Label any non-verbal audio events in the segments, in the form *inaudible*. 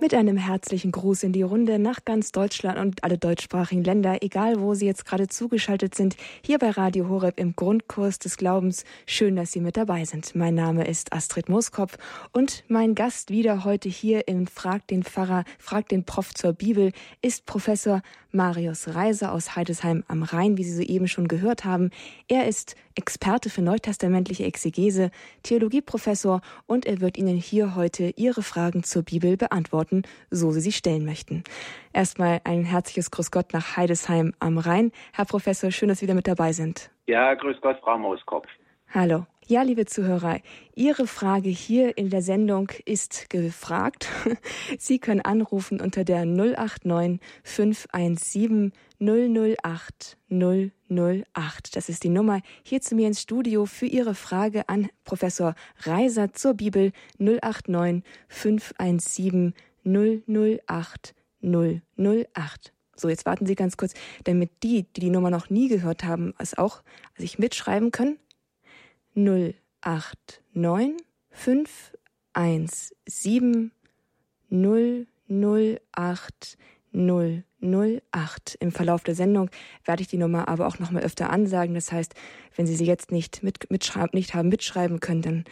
Mit einem herzlichen Gruß in die Runde nach ganz Deutschland und alle deutschsprachigen Länder, egal wo Sie jetzt gerade zugeschaltet sind, hier bei Radio Horeb im Grundkurs des Glaubens. Schön, dass Sie mit dabei sind. Mein Name ist Astrid Mooskopf und mein Gast wieder heute hier im Frag den Pfarrer, Frag den Prof zur Bibel ist Professor Marius Reiser aus Heidesheim am Rhein, wie Sie soeben schon gehört haben. Er ist Experte für neutestamentliche Exegese, Theologieprofessor und er wird Ihnen hier heute Ihre Fragen zur Bibel beantworten, so Sie sie stellen möchten. Erstmal ein herzliches Grüß Gott nach Heidesheim am Rhein. Herr Professor, schön, dass Sie wieder mit dabei sind. Ja, Grüß Gott, Frau Mooskopf. Hallo. Ja, liebe Zuhörer, Ihre Frage hier in der Sendung ist gefragt. *laughs* Sie können anrufen unter der 089 517 008 008. Das ist die Nummer hier zu mir ins Studio für Ihre Frage an Professor Reiser zur Bibel 089 517 008 008. So, jetzt warten Sie ganz kurz, damit die, die die Nummer noch nie gehört haben, es auch sich mitschreiben können. 089 517 008 008. Im Verlauf der Sendung werde ich die Nummer aber auch noch mal öfter ansagen. Das heißt, wenn Sie sie jetzt nicht, mit, mitschreiben, nicht haben mitschreiben können, dann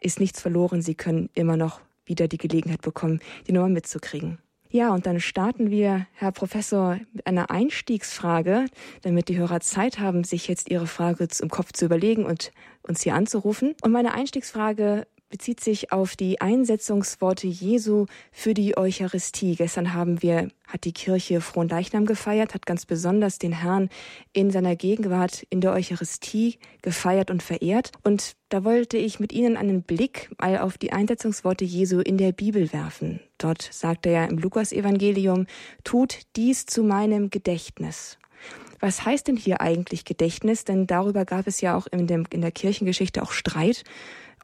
ist nichts verloren. Sie können immer noch wieder die Gelegenheit bekommen, die Nummer mitzukriegen. Ja, und dann starten wir, Herr Professor, mit einer Einstiegsfrage, damit die Hörer Zeit haben, sich jetzt ihre Frage im Kopf zu überlegen und uns hier anzurufen. Und meine Einstiegsfrage bezieht sich auf die Einsetzungsworte Jesu für die Eucharistie. Gestern haben wir, hat die Kirche Frohen Leichnam gefeiert, hat ganz besonders den Herrn in seiner Gegenwart in der Eucharistie gefeiert und verehrt. Und da wollte ich mit Ihnen einen Blick mal auf die Einsetzungsworte Jesu in der Bibel werfen. Dort sagt er ja im Lukasevangelium, tut dies zu meinem Gedächtnis. Was heißt denn hier eigentlich Gedächtnis? Denn darüber gab es ja auch in, dem, in der Kirchengeschichte auch Streit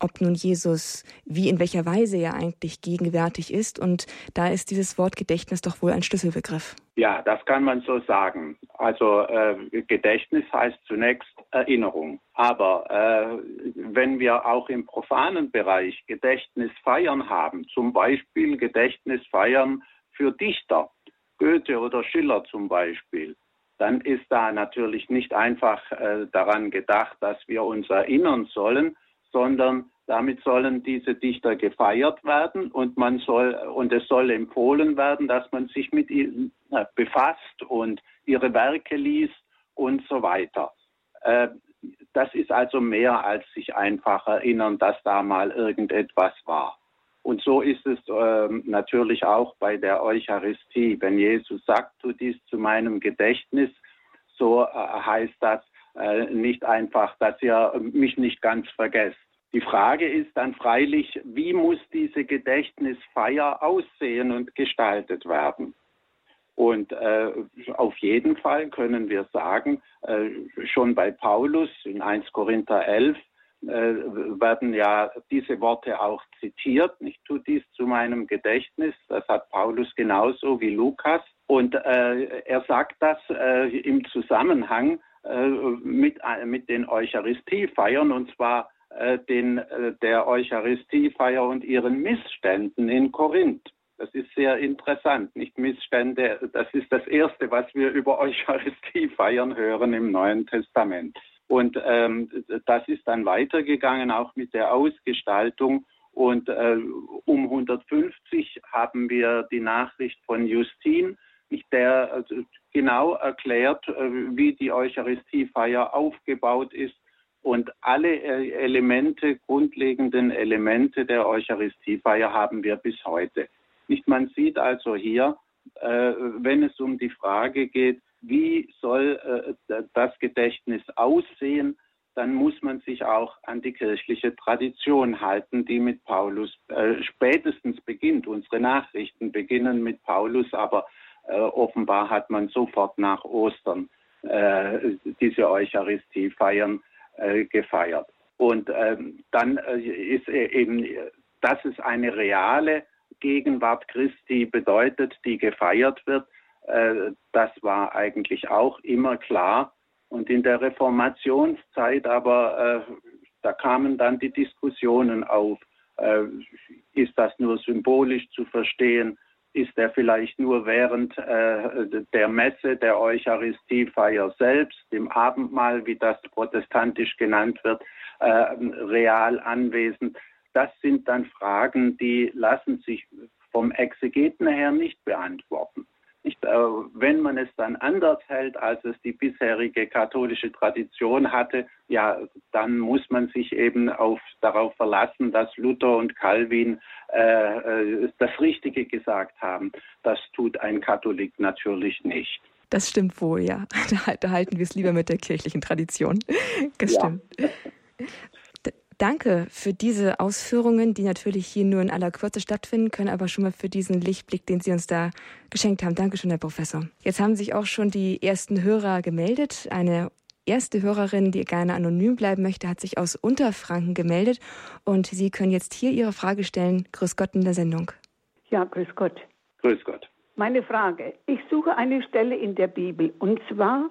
ob nun Jesus, wie in welcher Weise er eigentlich gegenwärtig ist. Und da ist dieses Wort Gedächtnis doch wohl ein Schlüsselbegriff. Ja, das kann man so sagen. Also äh, Gedächtnis heißt zunächst Erinnerung. Aber äh, wenn wir auch im profanen Bereich Gedächtnisfeiern haben, zum Beispiel Gedächtnisfeiern für Dichter, Goethe oder Schiller zum Beispiel, dann ist da natürlich nicht einfach äh, daran gedacht, dass wir uns erinnern sollen, sondern damit sollen diese Dichter gefeiert werden und man soll und es soll empfohlen werden, dass man sich mit ihnen befasst und ihre Werke liest und so weiter. Äh, das ist also mehr als sich einfach erinnern, dass da mal irgendetwas war. Und so ist es äh, natürlich auch bei der Eucharistie. Wenn Jesus sagt, tu dies zu meinem Gedächtnis, so äh, heißt das äh, nicht einfach, dass ihr mich nicht ganz vergesst. Die Frage ist dann freilich, wie muss diese Gedächtnisfeier aussehen und gestaltet werden? Und äh, auf jeden Fall können wir sagen, äh, schon bei Paulus in 1 Korinther 11 äh, werden ja diese Worte auch zitiert. Ich tue dies zu meinem Gedächtnis. Das hat Paulus genauso wie Lukas. Und äh, er sagt das äh, im Zusammenhang äh, mit, mit den Eucharistiefeiern und zwar den, äh, der Eucharistiefeier und ihren Missständen in Korinth. Das ist sehr interessant. Nicht Missstände, das ist das Erste, was wir über Eucharistiefeiern hören im Neuen Testament. Und ähm, das ist dann weitergegangen, auch mit der Ausgestaltung. Und äh, um 150 haben wir die Nachricht von Justin, der also genau erklärt, äh, wie die Eucharistiefeier aufgebaut ist und alle äh, Elemente, grundlegenden Elemente der Eucharistiefeier haben wir bis heute. Nicht, man sieht also hier, äh, wenn es um die Frage geht, wie soll äh, das Gedächtnis aussehen, dann muss man sich auch an die kirchliche Tradition halten, die mit Paulus äh, spätestens beginnt. Unsere Nachrichten beginnen mit Paulus, aber äh, offenbar hat man sofort nach Ostern äh, diese Eucharistie feiern äh, gefeiert. Und ähm, dann äh, ist e-, eben, dass es eine reale Gegenwart Christi bedeutet, die gefeiert wird, äh, das war eigentlich auch immer klar. Und in der Reformationszeit aber, äh, da kamen dann die Diskussionen auf, äh, ist das nur symbolisch zu verstehen Ist er vielleicht nur während äh, der Messe, der Eucharistiefeier selbst, im Abendmahl, wie das protestantisch genannt wird, äh, real anwesend? Das sind dann Fragen, die lassen sich vom Exegeten her nicht beantworten. Nicht, äh, wenn man es dann anders hält, als es die bisherige katholische Tradition hatte, ja, dann muss man sich eben auf, darauf verlassen, dass Luther und Calvin äh, äh das Richtige gesagt haben. Das tut ein Katholik natürlich nicht. Das stimmt wohl, ja. *laughs* Da, da halten wir es lieber mit der kirchlichen Tradition. Das ja. stimmt. Danke für diese Ausführungen, die natürlich hier nur in aller Kürze stattfinden können, aber schon mal für diesen Lichtblick, den Sie uns da geschenkt haben. Dankeschön, Herr Professor. Jetzt haben sich auch schon die ersten Hörer gemeldet. Eine erste Hörerin, die gerne anonym bleiben möchte, hat sich aus Unterfranken gemeldet und Sie können jetzt hier Ihre Frage stellen. Grüß Gott in der Sendung. Ja, grüß Gott. Grüß Gott. Meine Frage. Ich suche eine Stelle in der Bibel und zwar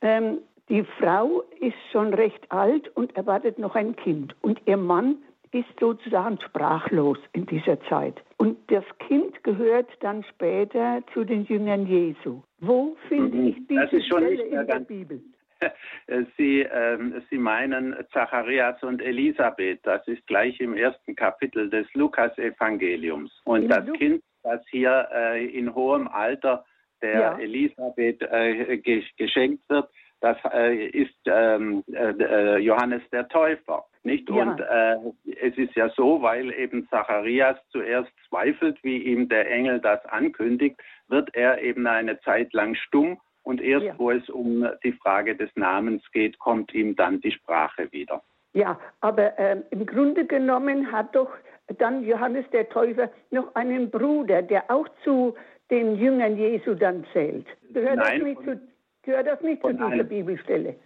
ähm, die Frau ist schon recht alt und erwartet noch ein Kind. Und ihr Mann ist sozusagen sprachlos in dieser Zeit. Und das Kind gehört dann später zu den Jüngern Jesu. Wo finde mhm. ich diese Stelle in der Bibel? *laughs* Sie, äh, Sie meinen Zacharias und Elisabeth. Das ist gleich im ersten Kapitel des Lukas-Evangeliums. Und in das Lu Kind, das hier äh, in hohem Alter der ja. Elisabeth äh, geschenkt wird, das äh, ist ähm, äh, äh, Johannes der Täufer. Nicht? Ja. Und äh, es ist ja so, weil eben Zacharias zuerst zweifelt, wie ihm der Engel das ankündigt, wird er eben eine Zeit lang stumm und erst ja. wo es um die Frage des Namens geht, kommt ihm dann die Sprache wieder. Ja, aber äh, im Grunde genommen hat doch dann Johannes der Täufer noch einen Bruder, der auch zu den Jüngern Jesu dann zählt. Gehört Nein, das nicht zu Gehört das nicht zu dieser einem, Bibelstelle?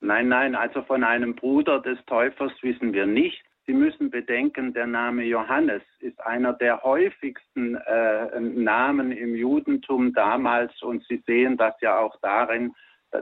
Nein, nein, also von einem Bruder des Täufers wissen wir nicht. Sie müssen bedenken, der Name Johannes ist einer der häufigsten äh, Namen im Judentum damals und Sie sehen das ja auch darin,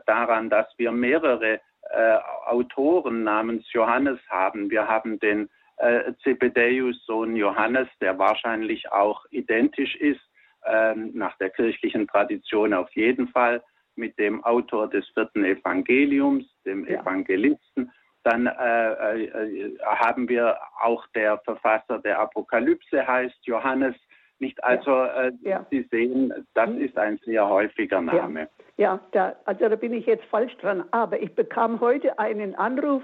daran, dass wir mehrere äh, Autoren namens Johannes haben. Wir haben den äh, Zebedeus Sohn Johannes, der wahrscheinlich auch identisch ist, äh, nach der kirchlichen Tradition auf jeden Fall mit dem Autor des vierten Evangeliums, dem ja. Evangelisten. Dann äh, äh, haben wir auch der Verfasser der Apokalypse heißt Johannes. Nicht also, äh, ja. Sie sehen, das hm. ist ein sehr häufiger Name. Ja, ja da, also da bin ich jetzt falsch dran. Aber ich bekam heute einen Anruf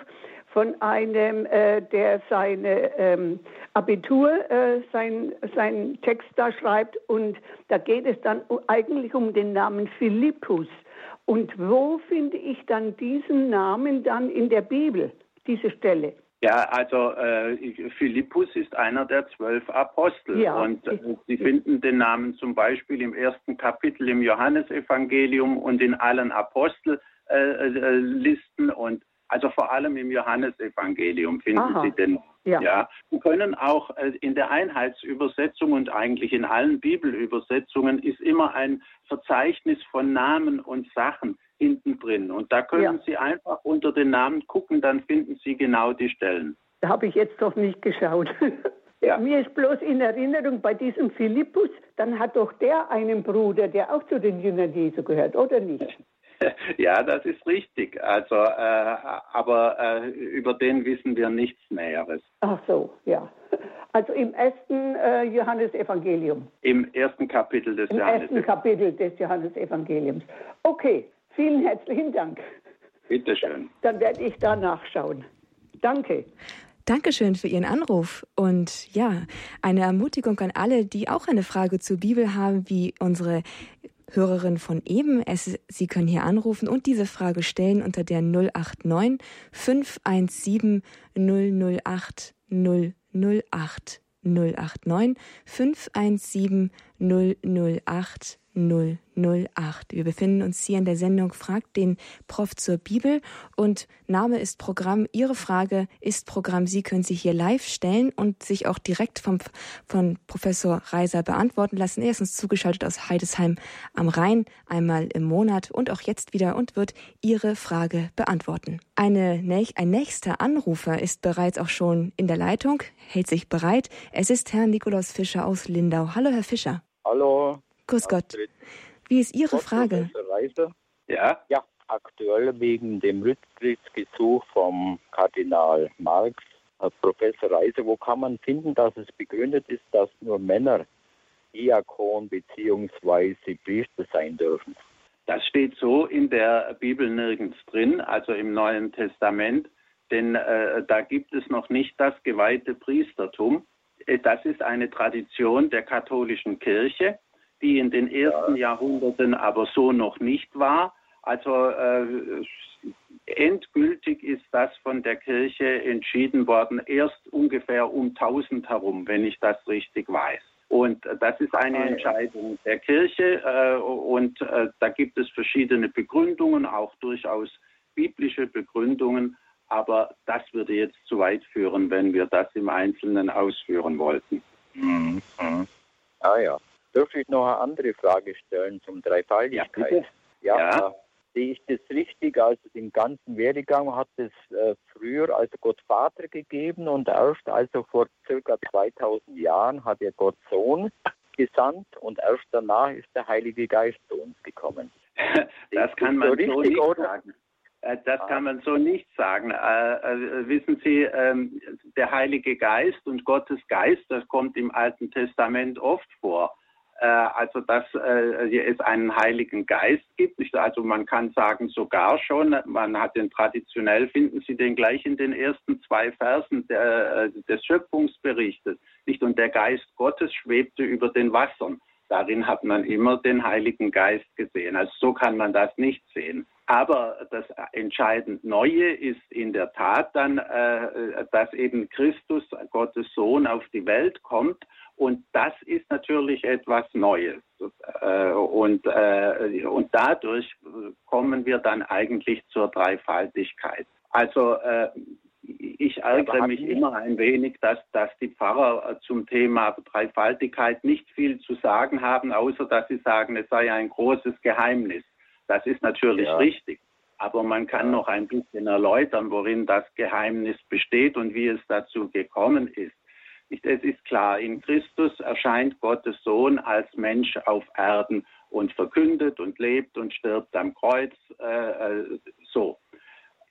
von einem, äh, der seine ähm, Abitur, äh, sein, seinen Text da schreibt und da geht es dann eigentlich um den Namen Philippus. Und wo finde ich dann diesen Namen dann in der Bibel, diese Stelle? Ja, also äh, Philippus ist einer der zwölf Apostel ja, und äh, Sie finden den Namen zum Beispiel im ersten Kapitel im Johannesevangelium und in allen Apostellisten äh, und also vor allem im Johannesevangelium finden Aha. Sie den. Ja. ja. Wir können auch äh, in der Einheitsübersetzung und eigentlich in allen Bibelübersetzungen ist immer ein Verzeichnis von Namen und Sachen hinten drin. Und da können ja. Sie einfach unter den Namen gucken, dann finden Sie genau die Stellen. Da habe ich jetzt doch nicht geschaut. *laughs* Ja. Mir ist bloß in Erinnerung bei diesem Philippus, dann hat doch der einen Bruder, der auch zu den Jüngern Jesu gehört, oder nicht? *laughs* Ja, das ist richtig. Also, äh, aber äh, über den wissen wir nichts Näheres. Ach so, ja. Also im ersten äh, Johannesevangelium. Im ersten Kapitel des Im Johannes. Im ersten Kapitel des Johannesevangeliums. Okay, vielen herzlichen Dank. Bitte schön. Dann werde ich da nachschauen. Danke. Dankeschön für Ihren Anruf und ja, eine Ermutigung an alle, die auch eine Frage zur Bibel haben, wie unsere Hörerin von eben. Es, Sie können hier anrufen und diese Frage stellen unter der 089 517 008 008 089 517 008 008. Wir befinden uns hier in der Sendung Fragt den Prof zur Bibel und Name ist Programm. Ihre Frage ist Programm. Sie können sie hier live stellen und sich auch direkt vom, von Professor Reiser beantworten lassen. Er ist uns zugeschaltet aus Heidesheim am Rhein einmal im Monat und auch jetzt wieder und wird Ihre Frage beantworten. Eine, ein nächster Anrufer ist bereits auch schon in der Leitung, hält sich bereit. Es ist Herr Nikolaus Fischer aus Lindau. Hallo, Herr Fischer. Hallo. Grüß Gott. Wie ist Ihre Frage? Ja. Ja, aktuell wegen dem Rücktrittsgesuch vom Kardinal Marx. Professor Reiser, wo kann man finden, dass es begründet ist, dass nur Männer Diakon bzw. Priester sein dürfen? Das steht so in der Bibel nirgends drin, also im Neuen Testament, denn äh, da gibt es noch nicht das geweihte Priestertum. Äh, das ist eine Tradition der katholischen Kirche, die in den ersten ja. Jahrhunderten aber so noch nicht war. Also äh, endgültig ist das von der Kirche entschieden worden, erst ungefähr um 1000 herum, wenn ich das richtig weiß. Und das ist eine ah, Entscheidung der Kirche äh, und äh, da gibt es verschiedene Begründungen, auch durchaus biblische Begründungen. Aber das würde jetzt zu weit führen, wenn wir das im Einzelnen ausführen wollten. Mhm. Ah ja. Dürfte ich noch eine andere Frage stellen zum Dreifaltigkeit? Ja, ja. ja. Sehe ich das richtig? Also den ganzen Werdegang hat es äh, früher also Gott Vater gegeben und erst also vor circa 2000 Jahren hat er Gott Sohn gesandt und erst danach ist der Heilige Geist zu uns gekommen. *laughs* das kann man so, so nicht oder? sagen. Äh, das kann man so nicht sagen. Äh, äh, wissen Sie, ähm, der Heilige Geist und Gottes Geist, das kommt im Alten Testament oft vor. Äh, also dass äh, es einen Heiligen Geist gibt. Also man kann sagen sogar schon, man hat den traditionell, finden Sie den gleich in den ersten zwei Versen äh, des Schöpfungsberichtes. Nicht? Und der Geist Gottes schwebte über den Wassern. Darin hat man immer den Heiligen Geist gesehen. Also so kann man das nicht sehen. Aber das entscheidend Neue ist in der Tat dann, dass eben Christus, Gottes Sohn, auf die Welt kommt und das ist natürlich etwas Neues. Äh, und, äh, und dadurch kommen wir dann eigentlich zur Dreifaltigkeit. Also äh, ich ärgere mich immer ein wenig, dass, dass die Pfarrer zum Thema Dreifaltigkeit nicht viel zu sagen haben, außer dass sie sagen, es sei ein großes Geheimnis. Das ist natürlich ja. richtig. Aber man kann noch ein bisschen erläutern, worin das Geheimnis besteht und wie es dazu gekommen ist. Es ist klar, in Christus erscheint Gottes Sohn als Mensch auf Erden und verkündet und lebt und stirbt am Kreuz. Äh, äh, so.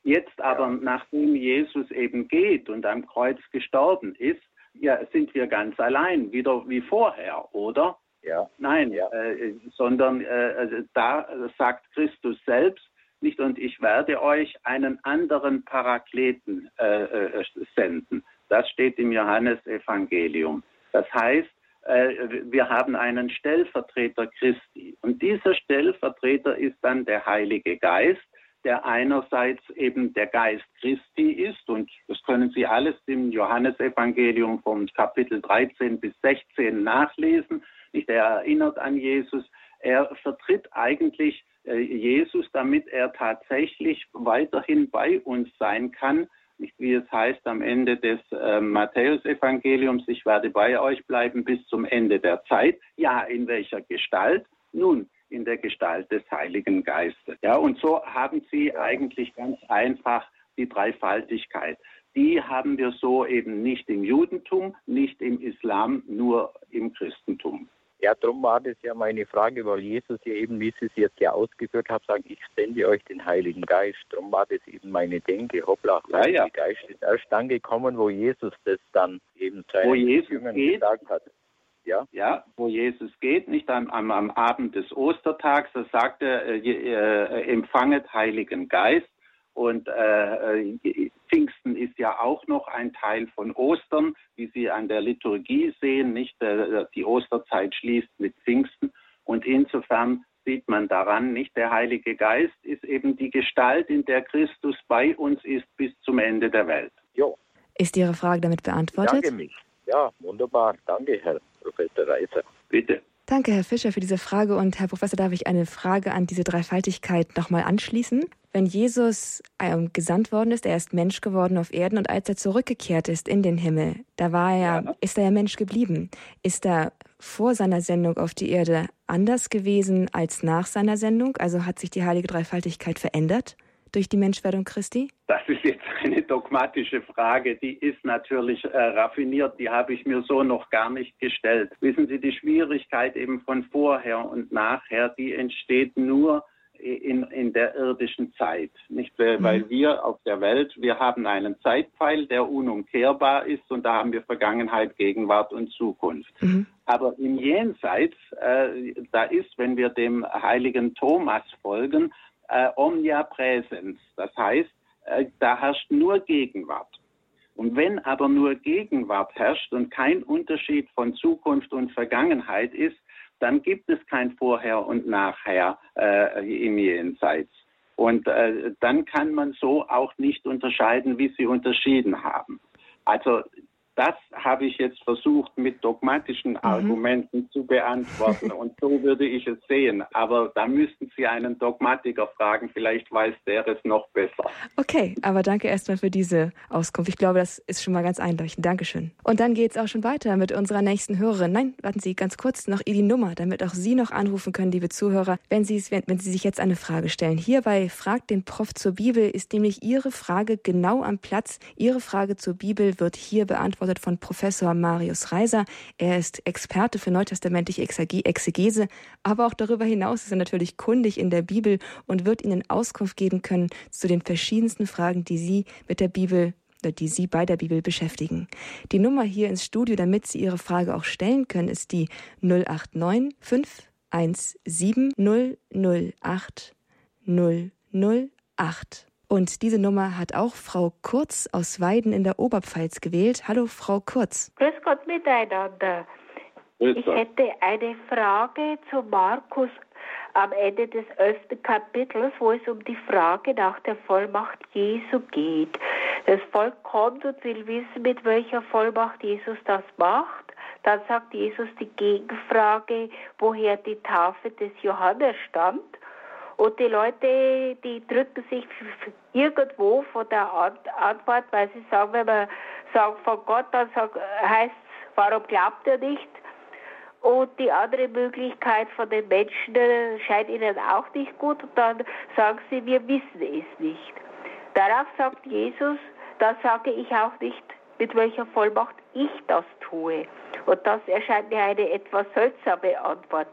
Jetzt aber, nachdem Jesus eben geht und am Kreuz gestorben ist, ja, sind wir ganz allein, wieder wie vorher, oder? Ja. Nein, ja. Äh, sondern äh, da sagt Christus selbst, nicht und ich werde euch einen anderen Parakleten äh, äh senden. Das steht im Johannesevangelium. Das heißt, äh, wir haben einen Stellvertreter Christi. Und dieser Stellvertreter ist dann der Heilige Geist, der einerseits eben der Geist Christi ist. Und das können Sie alles im Johannesevangelium vom Kapitel 13 bis 16 nachlesen. Er erinnert an Jesus. Er vertritt eigentlich äh, Jesus, damit er tatsächlich weiterhin bei uns sein kann nicht wie es heißt am Ende des äh, Matthäusevangeliums, ich werde bei euch bleiben bis zum Ende der Zeit. Ja, in welcher Gestalt? Nun, in der Gestalt des Heiligen Geistes. Ja, und so haben sie eigentlich ganz einfach die Dreifaltigkeit. Die haben wir so eben nicht im Judentum, nicht im Islam, nur im Christentum. Ja, darum war das ja meine Frage, weil Jesus ja eben, wie Sie es jetzt ja ausgeführt haben, sagt, ich sende euch den Heiligen Geist. Darum war das eben meine Denke, hoppla, der ja, ja. Geist ist erst dann gekommen, wo Jesus das dann eben seinen Jüngern gesagt hat. Ja? ja, wo Jesus geht, nicht am, am, am Abend des Ostertags, da sagt er, äh, äh, empfanget Heiligen Geist. Und äh, äh, Pfingsten ist ja auch noch ein Teil von Ostern, wie Sie an der Liturgie sehen. Nicht äh, die Osterzeit schließt mit Pfingsten und insofern sieht man daran, nicht der Heilige Geist ist eben die Gestalt, in der Christus bei uns ist bis zum Ende der Welt. Jo. Ist Ihre Frage damit beantwortet? Danke mich. Ja, wunderbar. Danke, Herr Professor Reiser. Bitte. Danke, Herr Fischer, für diese Frage. Und Herr Professor, darf ich eine Frage an diese Dreifaltigkeit nochmal anschließen? Wenn Jesus ähm, gesandt worden ist, er ist Mensch geworden auf Erden und als er zurückgekehrt ist in den Himmel, da war er, ja. ist er ja Mensch geblieben. Ist er vor seiner Sendung auf die Erde anders gewesen als nach seiner Sendung? Also hat sich die heilige Dreifaltigkeit verändert durch die Menschwerdung Christi? Das ist jetzt eine dogmatische Frage, die ist natürlich äh, raffiniert, die habe ich mir so noch gar nicht gestellt. Wissen Sie, die Schwierigkeit eben von vorher und nachher, die entsteht nur in, in der irdischen Zeit. Nicht, mhm. weil wir auf der Welt, wir haben einen Zeitpfeil, der unumkehrbar ist und da haben wir Vergangenheit, Gegenwart und Zukunft. Mhm. Aber im Jenseits, äh, da ist, wenn wir dem heiligen Thomas folgen, äh, omnia präsens. Das heißt, äh, da herrscht nur Gegenwart. Und wenn aber nur Gegenwart herrscht und kein Unterschied von Zukunft und Vergangenheit ist, dann gibt es kein Vorher und Nachher äh, im Jenseits. Und äh, dann kann man so auch nicht unterscheiden, wie sie unterschieden haben. Also das habe ich jetzt versucht mit dogmatischen mhm. Argumenten zu beantworten und so würde ich es sehen. Aber da müssten Sie einen Dogmatiker fragen, vielleicht weiß der es noch besser. Okay, aber danke erstmal für diese Auskunft. Ich glaube, das ist schon mal ganz eindeutig. Dankeschön. Und dann geht es auch schon weiter mit unserer nächsten Hörerin. Nein, warten Sie ganz kurz noch die Nummer, damit auch Sie noch anrufen können, liebe Zuhörer, wenn Sie, wenn Sie sich jetzt eine Frage stellen. Hierbei fragt den Prof zur Bibel ist nämlich Ihre Frage genau am Platz. Ihre Frage zur Bibel wird hier beantwortet beantwortet von Professor Marius Reiser. Er ist Experte für neutestamentliche Exegese, aber auch darüber hinaus ist er natürlich kundig in der Bibel und wird Ihnen Auskunft geben können zu den verschiedensten Fragen, die Sie mit der Bibel die Sie bei der Bibel beschäftigen. Die Nummer hier ins Studio, damit Sie Ihre Frage auch stellen können, ist die 089 517 008 008. Und diese Nummer hat auch Frau Kurz aus Weiden in der Oberpfalz gewählt. Hallo, Frau Kurz. Grüß Gott miteinander. Grüß ich hätte eine Frage zu Markus am Ende des elften Kapitels, wo es um die Frage nach der Vollmacht Jesu geht. Das Volk kommt und will wissen, mit welcher Vollmacht Jesus das macht. Dann sagt Jesus die Gegenfrage, woher die Tafel des Johannes stammt. Und die Leute, die drücken sich irgendwo von der Antwort, weil sie sagen, wenn man sagt von Gott, dann heißt es, warum glaubt er nicht? Und die andere Möglichkeit von den Menschen äh, scheint ihnen auch nicht gut. Und dann sagen sie, wir wissen es nicht. Darauf sagt Jesus, da sage ich auch nicht, mit welcher Vollmacht ich das tue. Und das erscheint mir eine etwas seltsame Antwort.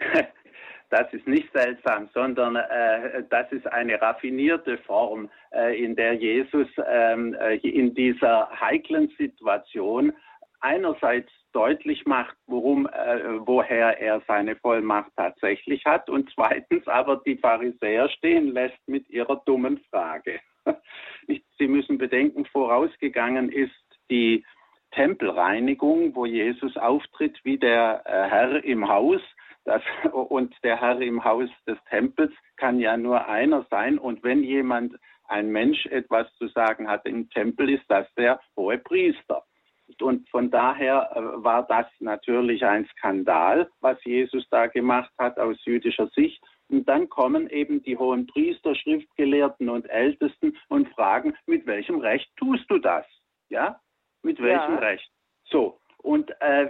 *laughs* Das ist nicht seltsam, sondern äh, das ist eine raffinierte Form, äh, in der Jesus ähm, äh, in dieser heiklen Situation einerseits deutlich macht, worum, äh, woher er seine Vollmacht tatsächlich hat und *laughs* zweitens aber die Pharisäer stehen lässt mit ihrer dummen Frage. *laughs* Sie müssen bedenken, vorausgegangen ist die Tempelreinigung, wo Jesus auftritt wie der äh, Herr im Haus das, *laughs* und der Herr im Haus des Tempels kann ja nur einer sein. Und wenn jemand, ein Mensch, etwas zu sagen hat im Tempel, ist das der hohe Priester. Und von daher äh, war das natürlich ein Skandal, was Jesus da gemacht hat aus jüdischer Sicht. Und dann kommen eben die hohen Priester, Schriftgelehrten und Ältesten und fragen, mit welchem Recht tust du das? Ja? Mit welchem ja. Recht? So. Und äh,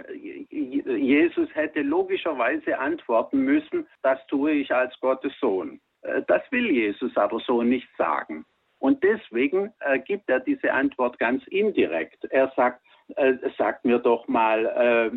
Jesus hätte logischerweise antworten müssen, das tue ich als Gottes Sohn. Äh, das will Jesus aber so nicht sagen. Und deswegen äh, gibt er diese Antwort ganz indirekt. Er sagt, äh, sagt mir doch mal, äh,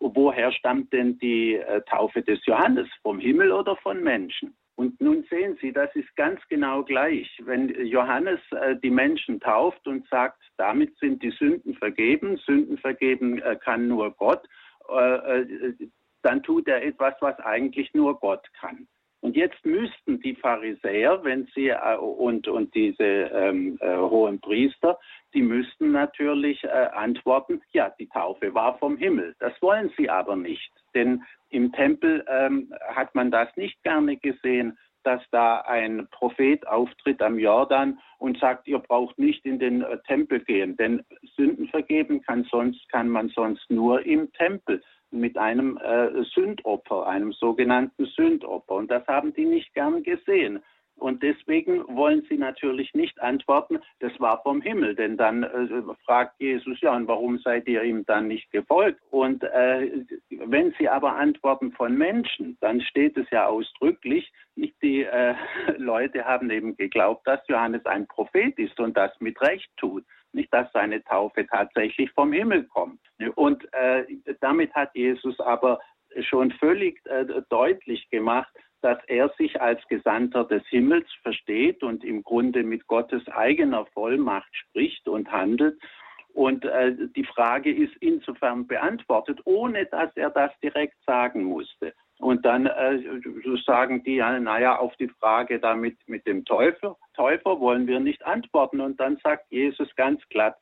woher stammt denn die äh, Taufe des Johannes? Vom Himmel oder von Menschen? Und nun sehen Sie, das ist ganz genau gleich. Wenn Johannes äh, die Menschen tauft und sagt, damit sind die Sünden vergeben, Sünden vergeben äh, kann nur Gott, äh, äh dann tut er etwas, was eigentlich nur Gott kann. Und jetzt müssten die Pharisäer, wenn sie äh, und, und diese ähm, äh, hohen Priester, die müssten natürlich antworten, ja, die Taufe war vom Himmel. Das wollen sie aber nicht. Denn im Tempel ähm, hat man das nicht gerne gesehen, dass da ein Prophet auftritt am Jordan und sagt, ihr braucht nicht in den äh, Tempel gehen, denn Sünden vergeben kann sonst kann man sonst nur im Tempel mit einem äh, Sündopfer, einem sogenannten Sündopfer. Und das haben die nicht gern gesehen. Und deswegen wollen sie natürlich nicht antworten, das war vom Himmel. Denn dann äh, fragt Jesus, ja, und warum seid ihr ihm dann nicht gefolgt? Und äh, wenn sie aber antworten von Menschen, dann steht es ja ausdrücklich, nicht die äh, *laughs* Leute haben eben geglaubt, dass Johannes ein Prophet ist und das mit Recht tut. Nicht, dass seine Taufe tatsächlich vom Himmel kommt. Und äh, damit hat Jesus aber schon völlig äh, deutlich gemacht, dass er sich als Gesandter des Himmels versteht und im Grunde mit Gottes eigener Vollmacht spricht und handelt. Und äh, die Frage ist insofern beantwortet, ohne dass er das direkt sagen musste. Und dann äh, sagen die, ja, naja, auf die Frage da mit, mit dem Täufer, Täufer wollen wir nicht antworten. Und dann sagt Jesus ganz glatt,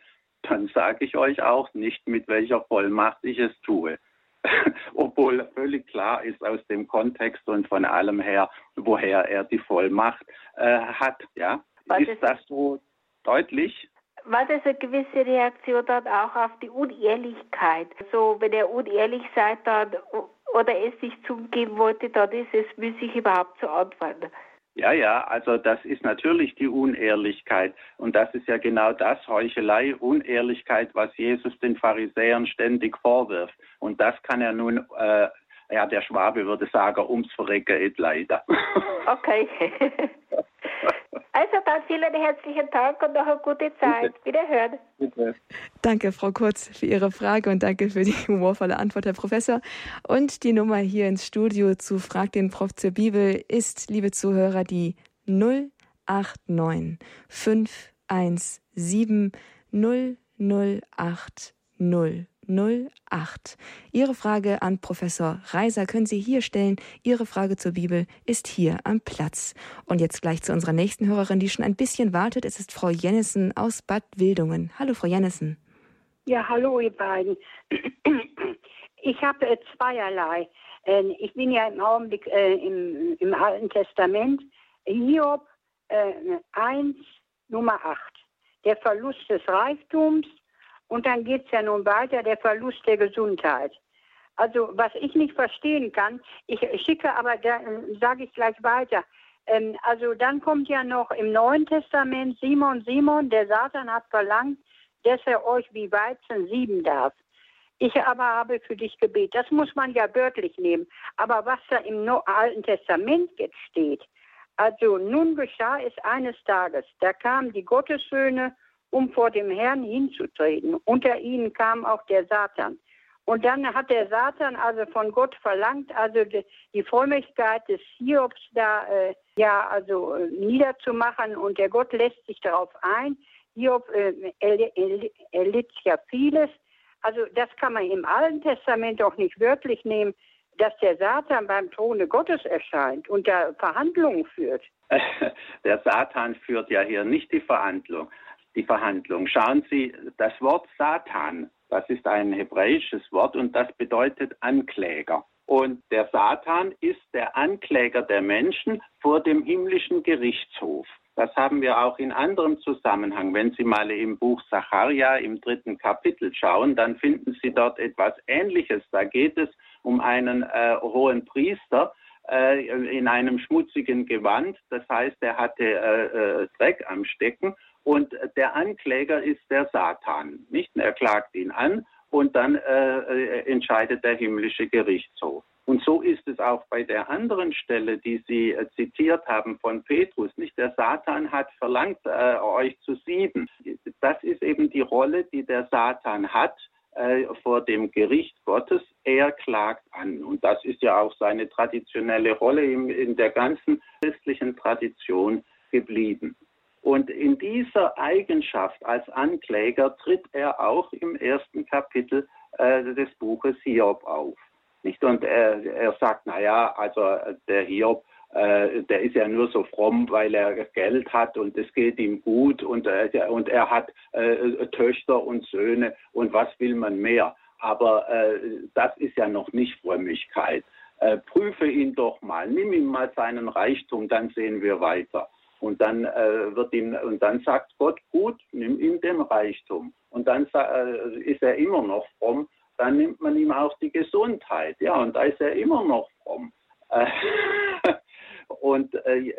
dann sage ich euch auch nicht, mit welcher Vollmacht ich es tue. *laughs* obwohl völlig klar ist aus dem Kontext und von allem her, woher er die Vollmacht äh, hat. Ja? ist das so deutlich? War das eine gewisse Reaktion dann auch auf die Unehrlichkeit? So, wenn er unehrlich seid dann, oder es nicht zugeben wollte, dann ist es müßig überhaupt zu antworten. Ja, ja, also das ist natürlich die Unehrlichkeit. Und das ist ja genau das, Heuchelei, Unehrlichkeit, was Jesus den Pharisäern ständig vorwirft. Und das kann er nun, äh, ja, der Schwabe würde sagen, ums Verrecken et leider. Okay. *laughs* *laughs* Also dann vielen herzlichen Dank und noch eine gute Zeit. Bitte. Wiederhören. Bitte. Danke, Frau Kurz, für Ihre Frage und danke für die humorvolle Antwort, Herr Professor. Und die Nummer hier ins Studio zu Frag den Prof zur Bibel ist, liebe Zuhörer, die 089 517 008 0. 08. Ihre Frage an Professor Reiser können Sie hier stellen. Ihre Frage zur Bibel ist hier am Platz. Und jetzt gleich zu unserer nächsten Hörerin, die schon ein bisschen wartet. Es ist Frau Jennissen aus Bad Wildungen. Hallo, Frau Jennissen. Ja, hallo, ihr beiden. *clears throat* Ich habe äh, zweierlei. Ähm, ich bin ja im Augenblick äh, im, im, Alten Testament. Hiob äh, 1, Nummer 8. Der Verlust des Reichtums und dann geht es ja nun weiter, der Verlust der Gesundheit. Also was ich nicht verstehen kann, ich schicke aber, da sage ich gleich weiter, ähm, also dann kommt ja noch im Neuen Testament Simon, Simon, der Satan hat verlangt, dass er euch wie Weizen sieben darf. Ich aber habe für dich gebetet. Das muss man ja wörtlich nehmen. Aber was da im Alten Testament jetzt steht, also nun geschah es eines Tages, da kamen die Gottessöhne um vor dem Herrn hinzutreten. Unter ihnen kam auch der Satan. Und dann hat der Satan also von Gott verlangt, also die, die Vollmächtigkeit des Hiobs da äh, ja also äh, niederzumachen und der Gott lässt sich darauf ein. Hiob äh, erlitt ja vieles. Also das kann man im Alten Testament auch nicht wörtlich nehmen, dass der Satan beim Throne Gottes erscheint und da Verhandlungen führt. *laughs* Der Satan führt ja hier nicht die Verhandlung die Verhandlung. Schauen Sie, das Wort Satan, das ist ein hebräisches Wort und das bedeutet Ankläger. Und der Satan ist der Ankläger der Menschen vor dem himmlischen Gerichtshof. Das haben wir auch in anderem Zusammenhang. Wenn Sie mal im Buch Sacharja im dritten Kapitel schauen, dann finden Sie dort etwas Ähnliches. Da geht es um einen äh, hohen Priester äh, in einem schmutzigen Gewand. Das heißt, er hatte äh, äh Dreck am Stecken und der Ankläger ist der Satan. Nicht? Er klagt ihn an und dann äh, äh, entscheidet der himmlische Gerichtshof. Und so ist es auch bei der anderen Stelle, die Sie äh, zitiert haben von Petrus. Nicht der Satan hat verlangt, äh, euch zu sieben. Das ist eben die Rolle, die der Satan hat äh, vor dem Gericht Gottes. Er klagt an. Und das ist ja auch seine traditionelle Rolle in, in der ganzen christlichen Tradition geblieben. Und in dieser Eigenschaft als Ankläger tritt er auch im ersten Kapitel äh, des Buches Hiob auf. Nicht? Und er, er sagt, naja, also der Hiob, äh, der ist ja nur so fromm, weil er Geld hat und es geht ihm gut und, äh, und er hat äh, Töchter und Söhne und was will man mehr. Aber äh, das ist ja noch nicht Frömmigkeit. Äh, prüfe ihn doch mal, nimm ihm mal seinen Reichtum, dann sehen wir weiter. Und dann äh, wird ihm und dann sagt Gott, gut, nimm ihm den Reichtum. Und dann äh, ist er immer noch fromm. Dann nimmt man ihm auch die Gesundheit. Ja, und da ist er immer noch fromm. Äh, *laughs* Und äh,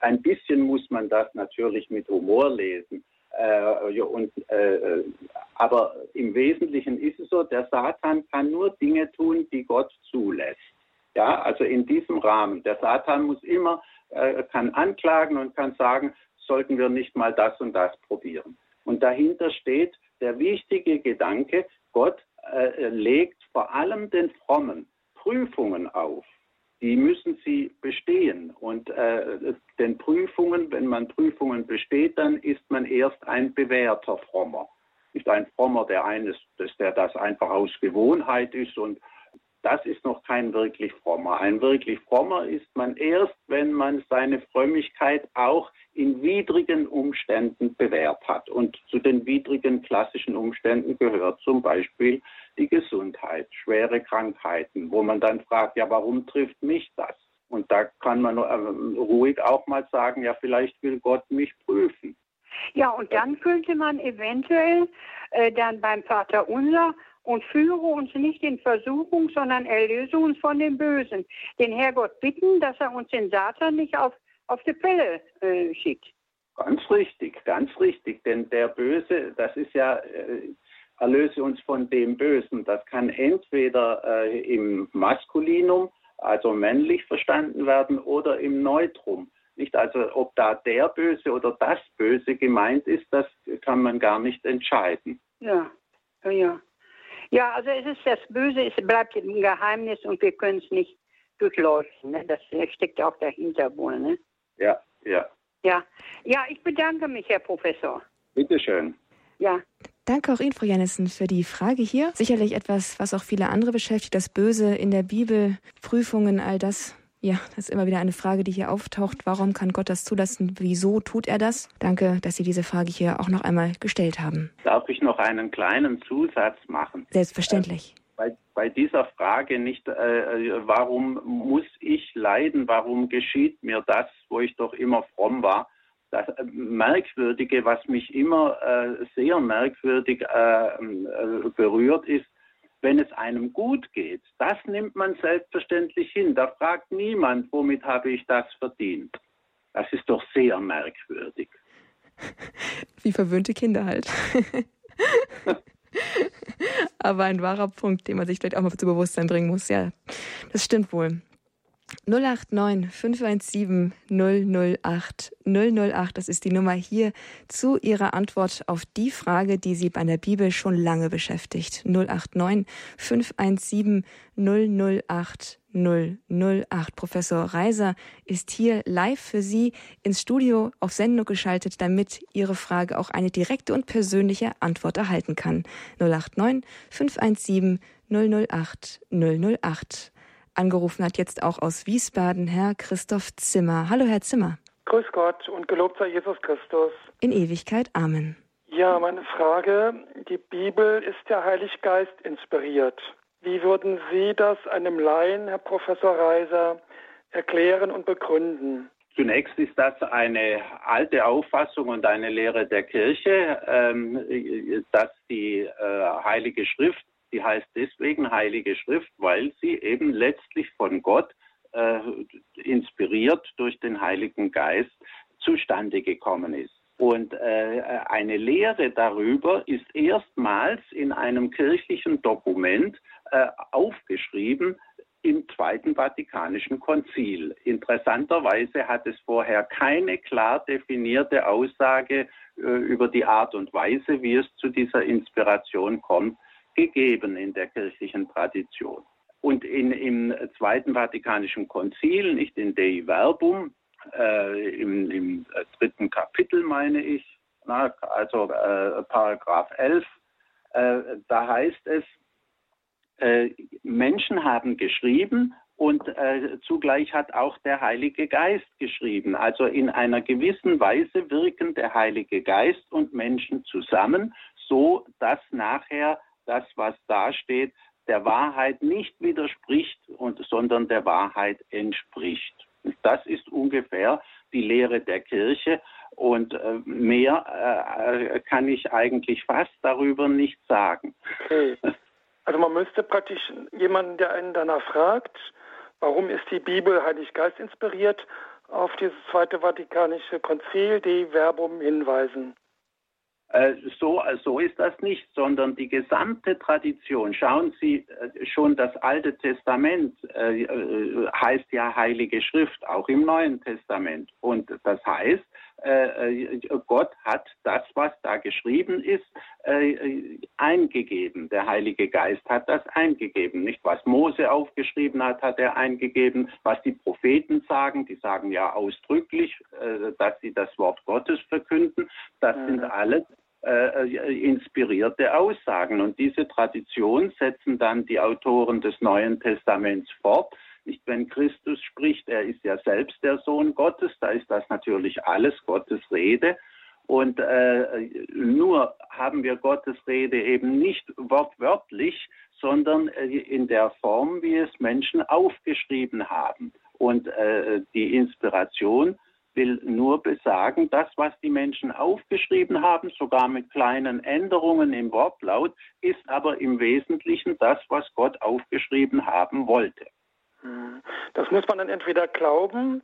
ein bisschen muss man das natürlich mit Humor lesen. Äh, und, äh, aber im Wesentlichen ist es so, der Satan kann nur Dinge tun, die Gott zulässt. Ja, also in diesem Rahmen. Der Satan muss immer, äh, kann anklagen und kann sagen, sollten wir nicht mal das und das probieren. Und dahinter steht der wichtige Gedanke, Gott äh, legt vor allem den Frommen Prüfungen auf. Die müssen sie bestehen. Und äh, den Prüfungen, wenn man Prüfungen besteht, dann ist man erst ein bewährter Frommer. Nicht ein Frommer, der eines, der das einfach aus Gewohnheit ist und das ist noch kein wirklich frommer. Ein wirklich frommer ist man erst, wenn man seine Frömmigkeit auch in widrigen Umständen bewährt hat. Und zu den widrigen klassischen Umständen gehört zum Beispiel die Gesundheit, schwere Krankheiten, wo man dann fragt, ja, warum trifft mich das? Und da kann man äh, ruhig auch mal sagen, ja, vielleicht will Gott mich prüfen. Ja, und dann könnte man eventuell äh, dann beim Vater Unser und führe uns nicht in Versuchung, sondern erlöse uns von dem Bösen. Den Herrgott bitten, dass er uns den Satan nicht auf, auf die Pelle äh, schickt. Ganz richtig, ganz richtig. Denn der Böse, das ist ja, äh, erlöse uns von dem Bösen. Das kann entweder äh, im Maskulinum, also männlich verstanden werden, oder im Neutrum. Nicht also, ob da der Böse oder das Böse gemeint ist, das kann man gar nicht entscheiden. Ja, ja, ja. Also es ist das Böse, es bleibt ein Geheimnis und wir können es nicht durchleuchten. Ne? Das steckt auch dahinter wohl. Ne? Ja, ja. Ja, ja, ich bedanke mich, Herr Professor. Bitteschön. Ja. Danke auch Ihnen, Frau Jannissen, für die Frage hier. Sicherlich etwas, was auch viele andere beschäftigt, das Böse in der Bibel, Prüfungen, all das ja, das ist immer wieder eine Frage, die hier auftaucht. Warum kann Gott das zulassen? Wieso tut er das? Danke, dass Sie diese Frage hier auch noch einmal gestellt haben. Darf ich noch einen kleinen Zusatz machen? Selbstverständlich. Äh, bei, bei, dieser Frage nicht, äh, warum muss ich leiden? Warum geschieht mir das, wo ich doch immer fromm war? Das äh, Merkwürdige, was mich immer äh, sehr merkwürdig äh, äh, berührt, ist, wenn es einem gut geht, das nimmt man selbstverständlich hin. Da fragt niemand, womit habe ich das verdient. Das ist doch sehr merkwürdig. *laughs* Wie verwöhnte Kinder halt. *laughs* Aber ein wahrer Punkt, den man sich vielleicht auch mal zu Bewusstsein bringen muss. Ja, das stimmt wohl. 089 517 008 008, das ist die Nummer hier zu Ihrer Antwort auf die Frage, die Sie bei der Bibel schon lange beschäftigt. 089 517 008 008. Professor Reiser ist hier live für Sie ins Studio auf Sendung geschaltet, damit Ihre Frage auch eine direkte und persönliche Antwort erhalten kann. 089 517 008 008. Angerufen hat jetzt auch aus Wiesbaden Herr Christoph Zimmer. Hallo, Herr Zimmer. Grüß Gott und gelobt sei Jesus Christus. In Ewigkeit. Amen. Ja, meine Frage. Die Bibel ist ja Heiliggeist inspiriert. Wie würden Sie das einem Laien, Herr Professor Reiser, erklären und begründen? Zunächst ist das eine alte Auffassung und eine Lehre der Kirche, ähm, dass die äh, Heilige Schrift Sie heißt deswegen Heilige Schrift, weil sie eben letztlich von Gott äh, inspiriert durch den Heiligen Geist zustande gekommen ist. Und äh, eine Lehre darüber ist erstmals in einem kirchlichen Dokument äh, aufgeschrieben im Zweiten Vatikanischen Konzil. Interessanterweise hat es vorher keine klar definierte Aussage äh, über die Art und Weise, wie es zu dieser Inspiration kommt, gegeben in der kirchlichen Tradition. Und in, im Zweiten Vatikanischen Konzil, nicht in Dei Verbum, äh, im, im, dritten Kapitel meine ich, na, also äh, Paragraph 11, äh, da heißt es, äh, Menschen haben geschrieben und äh, zugleich hat auch der Heilige Geist geschrieben. Also in einer gewissen Weise wirken der Heilige Geist und Menschen zusammen, so dass nachher das, was da steht, der Wahrheit nicht widerspricht, und, sondern der Wahrheit entspricht. Das ist ungefähr die Lehre der Kirche und äh, mehr äh, kann ich eigentlich fast darüber nicht sagen. Okay. Also man müsste praktisch jemanden, der einen danach fragt, warum ist die Bibel Heilig Geist inspiriert, auf dieses Zweite Vatikanische Konzil, die Verbum hinweisen. Äh, so, so ist das nicht, sondern die gesamte Tradition. Schauen Sie, äh, schon das Alte Testament äh, heißt ja Heilige Schrift, auch im Neuen Testament. Und das heißt, Gott hat das, was da geschrieben ist, eingegeben. Der Heilige Geist hat das eingegeben. Nicht was Mose aufgeschrieben hat, hat er eingegeben. Was die Propheten sagen, die sagen ja ausdrücklich, dass sie das Wort Gottes verkünden. Das sind mhm. alles äh, inspirierte Aussagen. Und diese Tradition setzen dann die Autoren des Neuen Testaments fort. Nicht, wenn Christus spricht, er ist ja selbst der Sohn Gottes, da ist das natürlich alles Gottes Rede. Und äh, nur haben wir Gottes Rede eben nicht wortwörtlich, sondern äh, in der Form, wie es Menschen aufgeschrieben haben. Und äh, die Inspiration will nur besagen, das, was die Menschen aufgeschrieben haben, sogar mit kleinen Änderungen im Wortlaut, ist aber im Wesentlichen das, was Gott aufgeschrieben haben wollte. Hm. Das muss man dann entweder glauben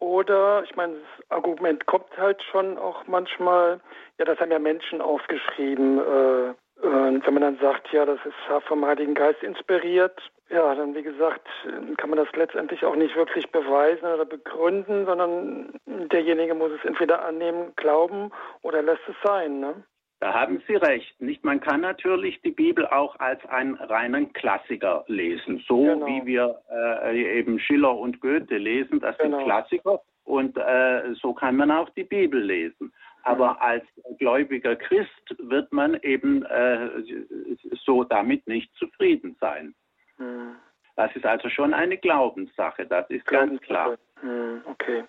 oder, ich meine, das Argument kommt halt schon auch manchmal, ja, das haben ja Menschen aufgeschrieben. Äh, und wenn man dann sagt, ja, das ist vom Heiligen Geist inspiriert, ja, dann wie gesagt, kann man das letztendlich auch nicht wirklich beweisen oder begründen, sondern derjenige muss es entweder annehmen, glauben oder lässt es sein. Ne? Da haben Sie recht. Nicht, man kann natürlich die Bibel auch als einen reinen Klassiker lesen, so genau. wie wir äh, eben Schiller und Goethe lesen. Das genau. sind Klassiker und äh, so kann man auch die Bibel lesen. Aber als gläubiger Christ wird man eben äh, so damit nicht zufrieden sein. Hm. Das ist also schon eine Glaubenssache, das ist ganz klar. Hm, okay.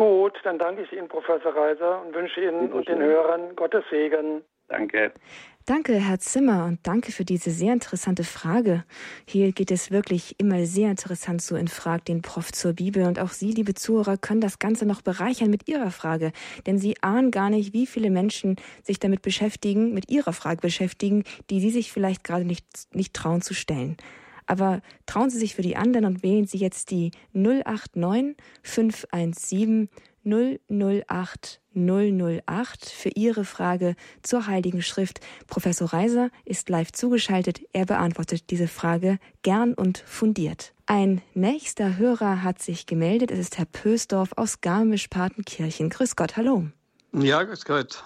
Gut, dann danke ich Ihnen, Professor Reiser, und wünsche Ihnen und den Hörern Gottes Segen. Danke. Danke, Herr Zimmer, und danke für diese sehr interessante Frage. Hier geht es wirklich immer sehr interessant so in Frag den Prof zur Bibel. Und auch Sie, liebe Zuhörer, können das Ganze noch bereichern mit Ihrer Frage. Denn Sie ahnen gar nicht, wie viele Menschen sich damit beschäftigen, mit Ihrer Frage beschäftigen, die Sie sich vielleicht gerade nicht, nicht trauen zu stellen. Aber trauen Sie sich für die anderen und wählen Sie jetzt die 089 517 008 008 für Ihre Frage zur Heiligen Schrift. Professor Reiser ist live zugeschaltet. Er beantwortet diese Frage gern und fundiert. Ein nächster Hörer hat sich gemeldet. Es ist Herr Pösdorf aus Garmisch-Partenkirchen. Grüß Gott, hallo. Ja, grüß Gott.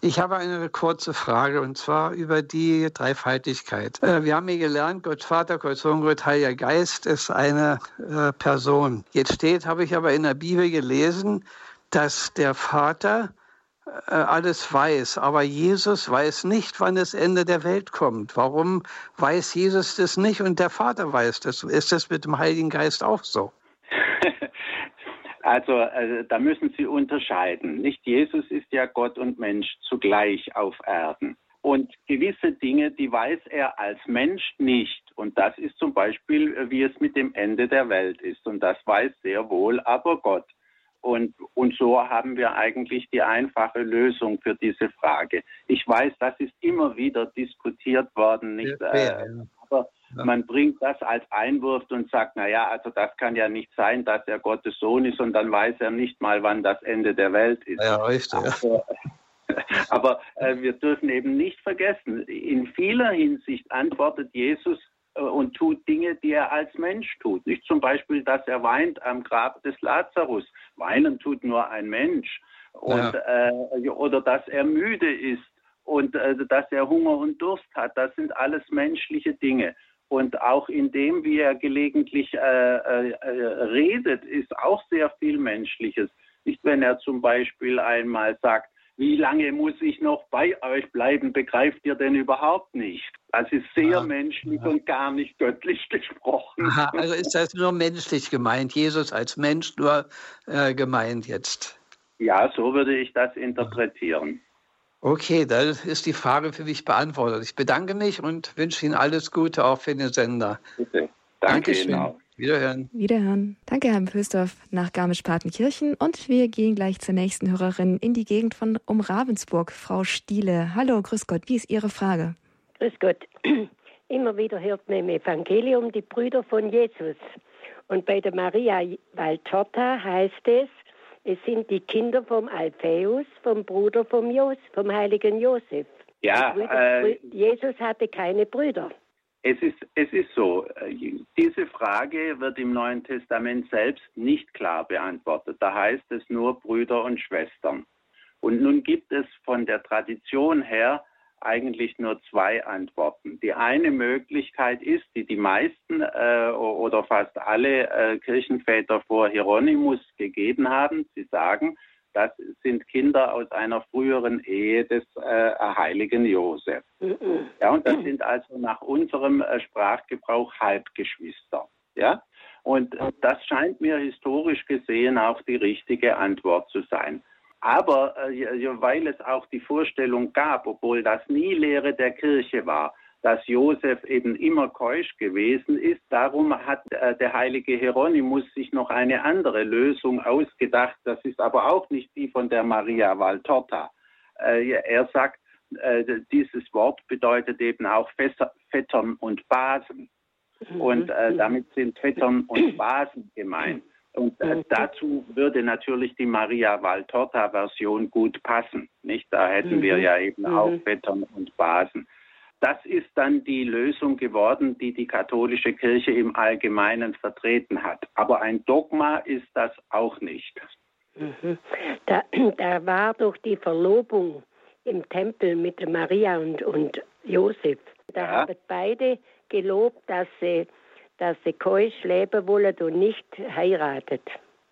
Ich habe eine kurze Frage und zwar über die Dreifaltigkeit. Äh, wir haben hier gelernt, Gott Vater, Gott Sohn, Gott Heiliger Geist ist eine äh, Person. Jetzt steht, habe ich aber in der Bibel gelesen, dass der Vater äh, alles weiß, aber Jesus weiß nicht, wann das Ende der Welt kommt. Warum weiß Jesus das nicht und der Vater weiß das? Ist das mit dem Heiligen Geist auch so? Also äh, da müssen Sie unterscheiden. Nicht Jesus ist ja Gott und Mensch zugleich auf Erden. Und gewisse Dinge, die weiß er als Mensch nicht. Und das ist zum Beispiel, äh, wie es mit dem Ende der Welt ist. Und das weiß sehr wohl aber Gott. Und, und so haben wir eigentlich die einfache Lösung für diese Frage. Ich weiß, das ist immer wieder diskutiert worden, nicht? Ja, äh, ja. Aber man bringt das als Einwurf und sagt, na ja, also das kann ja nicht sein, dass er Gottes Sohn ist und dann weiß er nicht mal, wann das Ende der Welt ist. Ja, richtig. Also, *laughs* aber äh, wir dürfen eben nicht vergessen, in vieler Hinsicht antwortet Jesus äh, und tut Dinge, die er als Mensch tut. Nicht zum Beispiel, dass er weint am Grab des Lazarus. Weinen tut nur ein Mensch. Und, ja. äh, oder dass er müde ist und äh, dass er Hunger und Durst hat. Das sind alles menschliche Dinge. Und auch in dem, wie er gelegentlich äh, äh, redet, ist auch sehr viel Menschliches. Nicht, wenn er zum Beispiel einmal sagt, wie lange muss ich noch bei euch bleiben, begreift ihr denn überhaupt nicht? Das ist sehr Aha. menschlich Aha. und gar nicht göttlich *laughs* gesprochen. Aha, also ist das nur menschlich gemeint, Jesus als Mensch nur äh, gemeint jetzt? Ja, so würde ich das interpretieren. Okay, dann ist die Frage für mich beantwortet. Ich bedanke mich und wünsche Ihnen alles Gute auch für den Sender. Bitte. Danke Dankeschön. Ihnen auch. Wiederhören. Wiederhören. Danke, Herr Pösdorf, nach Garmisch-Partenkirchen. Und wir gehen gleich zur nächsten Hörerin in die Gegend von um Ravensburg, Frau Stiele. Hallo, grüß Gott. Wie ist Ihre Frage? Grüß Gott. *clears throat* Immer wieder hört man im Evangelium die Brüder von Jesus. Und bei der Maria Valtorta heißt es, es sind die Kinder vom Alpheus, vom Bruder vom, Jos, vom heiligen Josef. Ja, Brüder, äh, Jesus hatte keine Brüder. Es ist, es ist so, diese Frage wird im Neuen Testament selbst nicht klar beantwortet. Da heißt es nur Brüder und Schwestern. Und nun gibt es von der Tradition her eigentlich nur zwei Antworten. Die eine Möglichkeit ist, die die meisten äh, oder fast alle äh, Kirchenväter vor Hieronymus gegeben haben. Sie sagen, das sind Kinder aus einer früheren Ehe des äh, heiligen Josef. Ja, und das *clears throat* sind also nach unserem äh, Sprachgebrauch Halbgeschwister. Ja, und äh, das scheint mir historisch gesehen auch die richtige Antwort zu sein. Aber äh, weil es auch die Vorstellung gab, obwohl das nie Lehre der Kirche war, dass Josef eben immer keusch gewesen ist. Darum hat äh, der heilige Hieronymus sich noch eine andere Lösung ausgedacht. Das ist aber auch nicht die von der Maria Valtorta. Äh, er sagt, äh, dieses Wort bedeutet eben auch Fässer, Vettern und Basen. Mhm. Und äh, damit sind Vettern und Basen gemeint. Und äh, mhm. dazu würde natürlich die Maria Valtorta-Version gut passen. Nicht? Da hätten wir mhm. ja eben auch Vettern und Basen. Das ist dann die Lösung geworden, die die katholische Kirche im Allgemeinen vertreten hat. Aber ein Dogma ist das auch nicht. Mhm. Da, *clears throat* da, war doch die Verlobung im Tempel mit Maria und, und Josef. Da ja. haben beide gelobt, dass sie, dass sie keusch leben wollen und nicht heiratet.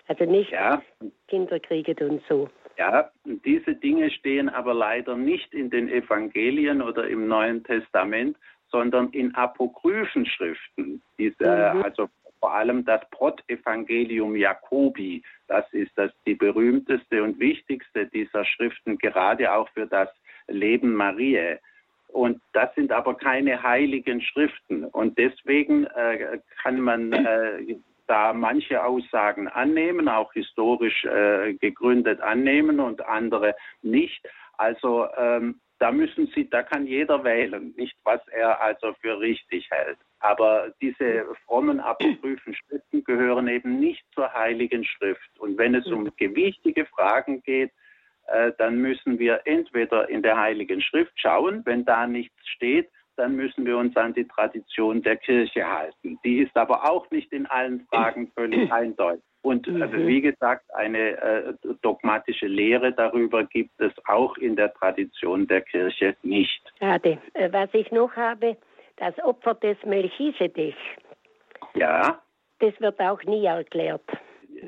Also nicht ja. Kinder kriegen und so. Ja, diese Dinge stehen aber leider nicht in den Evangelien oder im Neuen Testament, sondern in apokryphen Schriften. Diese, mhm. Also vor allem das Protevangelium Jacobi, das ist das die berühmteste und wichtigste dieser Schriften, gerade auch für das Leben Mariä. Und das sind aber keine heiligen Schriften. Und deswegen äh, kann man äh, da manche Aussagen annehmen, auch historisch äh, gegründet annehmen und andere nicht. Also ähm, da müssen Sie, da kann jeder wählen, nicht was er also für richtig hält. Aber diese frommen apokryphen Schriften gehören eben nicht zur Heiligen Schrift. Und wenn es um gewichtige Fragen geht, äh, dann müssen wir entweder in der Heiligen Schrift schauen, wenn da nichts steht, dann müssen wir uns an die Tradition der Kirche halten. Die ist aber auch nicht in allen Fragen völlig *clears throat* eindeutig. Und äh, mhm. wie gesagt, eine äh, dogmatische Lehre darüber gibt es auch in der Tradition der Kirche nicht. Schade. Äh, was ich noch habe, das Opfer des Melchisedech. Ja. Das wird auch nie erklärt.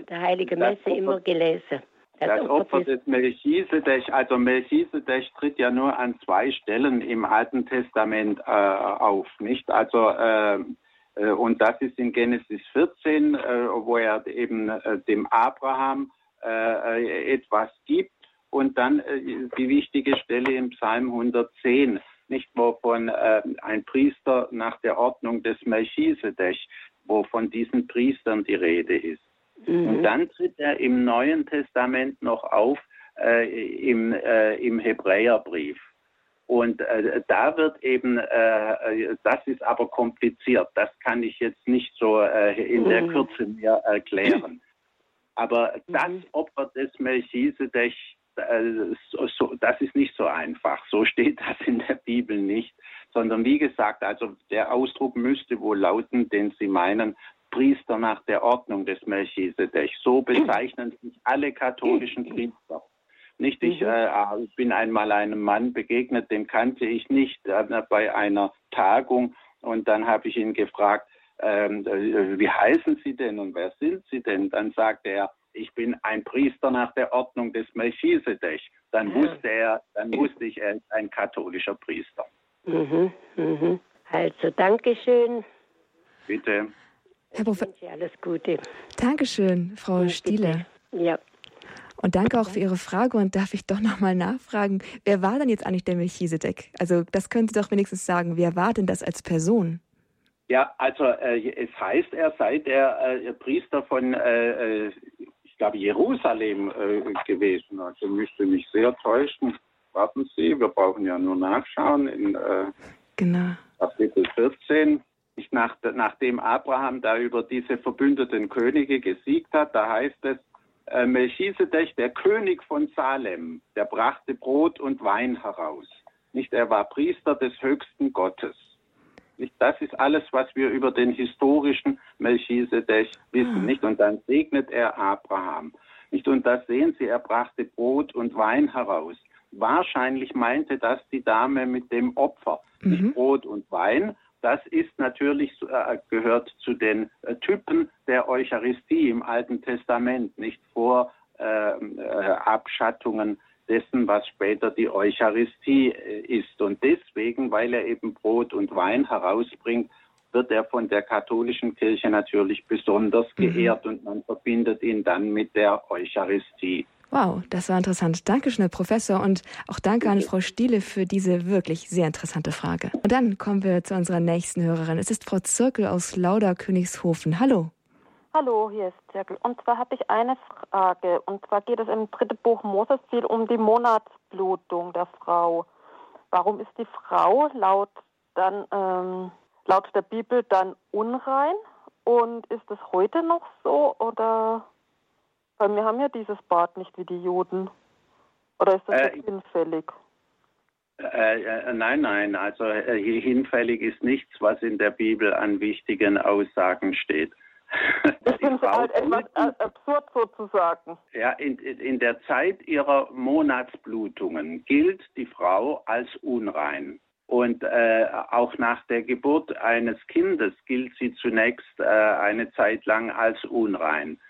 Der Heilige Messe immer gelesen. Das, Opfer des Melchisedech, also Melchisedech tritt ja nur an zwei Stellen im Alten Testament äh, auf, nicht? Also äh, äh und das ist in Genesis 14, äh, wo er eben äh, dem Abraham äh, etwas gibt und dann die wichtige Stelle im Psalm 110, nicht wovon ein Priester nach der Ordnung des Melchisedech, wo von diesen Priestern die Rede ist. Mhm. Und dann tritt er im Neuen Testament noch auf äh, im, äh, im Hebräerbrief. Und äh, da wird eben, äh, äh, das ist aber kompliziert, das kann ich jetzt nicht so äh, in der mhm. Kürze mehr erklären. Aber mhm. das Opfer des Melchisedech, so, das ist nicht so einfach. So steht das in der Bibel nicht. Sondern wie gesagt, also der Ausdruck müsste wohl lauten, den Sie meinen, Priester nach der Ordnung des Melchisedech. So bezeichnen sich alle katholischen Priester. Nicht, ich mhm. äh, bin einmal einem Mann begegnet, den kannte ich nicht äh, bei einer Tagung und dann habe ich ihn gefragt, ähm, äh, wie heißen Sie denn und wer sind Sie denn? Dann sagte er, ich bin ein Priester nach der Ordnung des Melchisedech. Dann ja. wusste er, dann wusste ich, er ist ein katholischer Priester. Mhm, mhm. Also, Dankeschön. Bitte. Herr Professor. Alles Gute. Dankeschön, Frau ja, Stiele. Ja. Und danke auch für Ihre Frage. Und darf ich doch nochmal nachfragen, wer war denn jetzt eigentlich der Melchisedek? Also das können Sie doch wenigstens sagen. Wer war denn das als Person? Ja, also äh, es heißt, er sei der äh, Priester von, äh, äh ich glaube, Jerusalem äh, gewesen. Also müsste mich sehr täuschen. Warten Sie, wir brauchen ja nur nachschauen in äh, genau. Kapitel 14. Nach, nachdem Abraham da über diese verbündeten Könige gesiegt hat, da heißt es, äh, Melchisedech, der König von Salem, der brachte Brot und Wein heraus. Nicht, er war Priester des höchsten Gottes. Nicht, das ist alles, was wir über den historischen Melchisedech wissen. Ah. Nicht, und dann segnet er Abraham. Nicht, und das sehen Sie, er brachte Brot und Wein heraus. Wahrscheinlich meinte das die Dame mit dem Opfer, mhm. nicht Brot und Wein, das ist natürlich äh, gehört zu den äh, Typen der Eucharistie im Alten Testament, nicht vor ähm, äh, Abschattungen dessen, was später die Eucharistie ist. Und deswegen, weil er eben Brot und Wein herausbringt, wird er von der katholischen Kirche natürlich besonders mhm. geehrt und man verbindet ihn dann mit der Eucharistie. Wow, das war interessant. Dankeschön, Herr Professor, und auch danke an Frau Stiele für diese wirklich sehr interessante Frage. Und dann kommen wir zu unserer nächsten Hörerin. Es ist Frau Zirkel aus Lauda Königshofen. Hallo. Hallo, hier ist Zirkel. Und zwar habe ich eine Frage. Und zwar geht es im dritten Buch Moses viel um die Monatsblutung der Frau. Warum ist die Frau laut dann ähm, laut der Bibel dann unrein? Und ist es heute noch so oder weil wir haben ja dieses Bad nicht wie die Juden. Oder ist das äh, hinfällig? Äh, äh, nein, nein, also äh, hinfällig ist nichts, was in der Bibel an wichtigen Aussagen steht. *laughs* Das ist halt etwas absurd sozusagen. Ja, in, in der Zeit ihrer Monatsblutungen gilt die Frau als unrein. Und äh, auch nach der Geburt eines Kindes gilt sie zunächst äh, eine Zeit lang als unrein.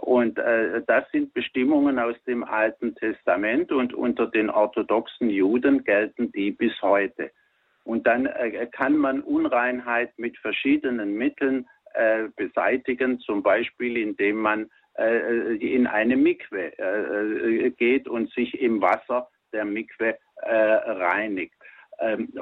Und äh, das sind Bestimmungen aus dem Alten Testament und unter den orthodoxen Juden gelten die bis heute. Und dann äh, kann man Unreinheit mit verschiedenen Mitteln äh, beseitigen, zum Beispiel indem man äh, in eine Mikwe äh, geht und sich im Wasser der Mikwe äh, reinigt. Ähm,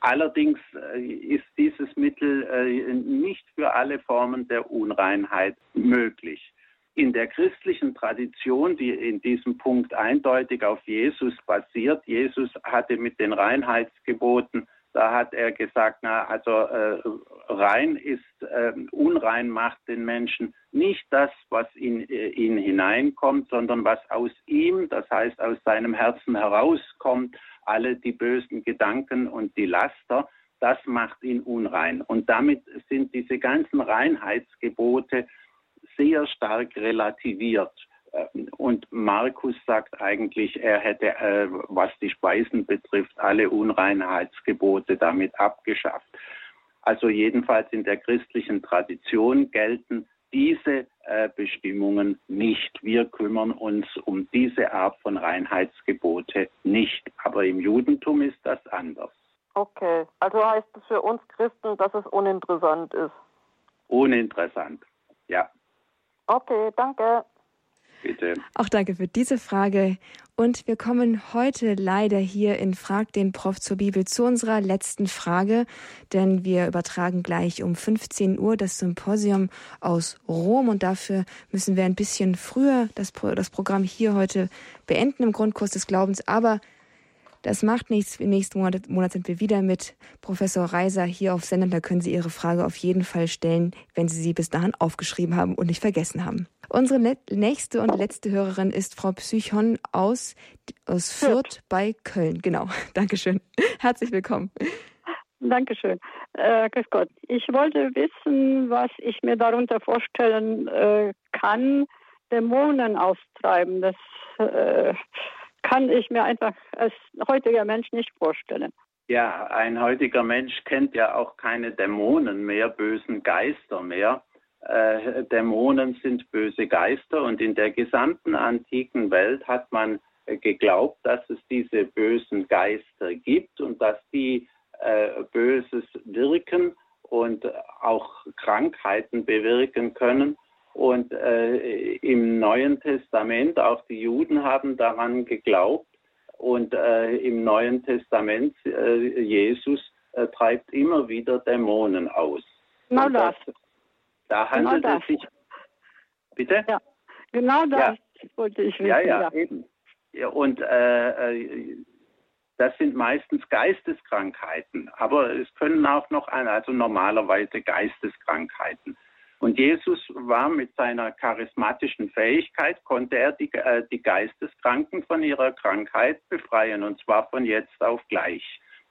allerdings ist dieses Mittel nicht für alle Formen der Unreinheit möglich in der christlichen Tradition, die in diesem Punkt eindeutig auf Jesus basiert, Jesus hatte mit den Reinheitsgeboten, da hat er gesagt, na, also äh, rein ist, äh, unrein macht den Menschen nicht das, was in äh, ihn hineinkommt, sondern was aus ihm, das heißt aus seinem Herzen herauskommt, alle die bösen Gedanken und die Laster, das macht ihn unrein. Und damit sind diese ganzen Reinheitsgebote sehr stark relativiert. Ähm, und Markus sagt eigentlich, er hätte, äh, was die Speisen betrifft, alle Unreinheitsgebote damit abgeschafft. Also jedenfalls in der christlichen Tradition gelten diese äh, Bestimmungen nicht. Wir kümmern uns um diese Art von Reinheitsgebote nicht. Aber im Judentum ist das anders. Okay, also heißt es für uns Christen, dass es uninteressant ist? Uninteressant, ja. Okay, danke. Bitte. Auch danke für diese Frage. Und wir kommen heute leider hier in Frag den Prof zur Bibel zu unserer letzten Frage, denn wir übertragen gleich um 15 Uhr das Symposium aus Rom und dafür müssen wir ein bisschen früher das, das Programm hier heute beenden im Grundkurs des Glaubens. Aber das macht nichts. Im nächsten Monat, Monat sind wir wieder mit Professor Reiser hier auf Sendung. Da können Sie Ihre Frage auf jeden Fall stellen, wenn Sie sie bis dahin aufgeschrieben haben und nicht vergessen haben. Unsere nächste und letzte Hörerin ist Frau Psychon aus, aus Fürth bei Köln. Genau. *laughs* Dankeschön. Herzlich willkommen. Dankeschön. Äh, grüß Gott. Ich wollte wissen, was ich mir darunter vorstellen äh, kann, Dämonen austreiben. Das äh, kann ich mir einfach als heutiger Mensch nicht vorstellen. Ja, ein heutiger Mensch kennt ja auch keine Dämonen mehr, bösen Geister mehr. Äh, Dämonen sind böse Geister und in der gesamten antiken Welt hat man geglaubt, dass es diese bösen Geister gibt und dass die äh, Böses wirken und auch Krankheiten bewirken können. Und äh, im Neuen Testament, auch die Juden haben daran geglaubt. Und äh, im Neuen Testament, äh, Jesus äh, treibt immer wieder Dämonen aus. Genau das. Da handelt genau es sich. Bitte? Ja, genau das ja. wollte ich wissen. Ja, ja, ja. eben. Ja, und äh, äh, das sind meistens Geisteskrankheiten, aber es können auch noch, also normalerweise Geisteskrankheiten. Und Jesus war mit seiner charismatischen Fähigkeit, konnte er die, äh, die Geisteskranken von ihrer Krankheit befreien, und zwar von jetzt auf gleich.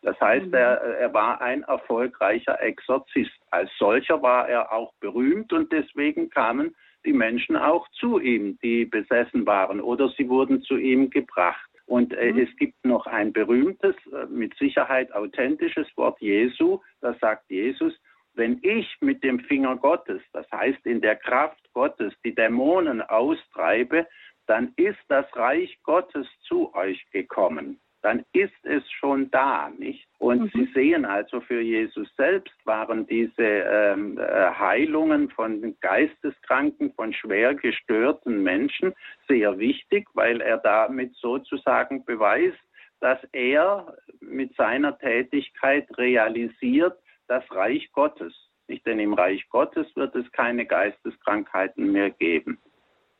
Das heißt, mhm. er, er war ein erfolgreicher Exorzist. Als solcher war er auch berühmt und deswegen kamen die Menschen auch zu ihm, die besessen waren, oder sie wurden zu ihm gebracht. Und äh, mhm. es gibt noch ein berühmtes, äh, mit Sicherheit authentisches Wort Jesu. Da sagt Jesus, wenn ich mit dem Finger Gottes, das heißt in der Kraft Gottes, die Dämonen austreibe, dann ist das Reich Gottes zu euch gekommen dann ist es schon da, nicht? Und mhm. Sie sehen also, für Jesus selbst waren diese ähm, äh, Heilungen von Geisteskranken, von schwer gestörten Menschen sehr wichtig, weil er damit sozusagen beweist, dass er mit seiner Tätigkeit realisiert das Reich Gottes. Nicht? Denn im Reich Gottes wird es keine Geisteskrankheiten mehr geben.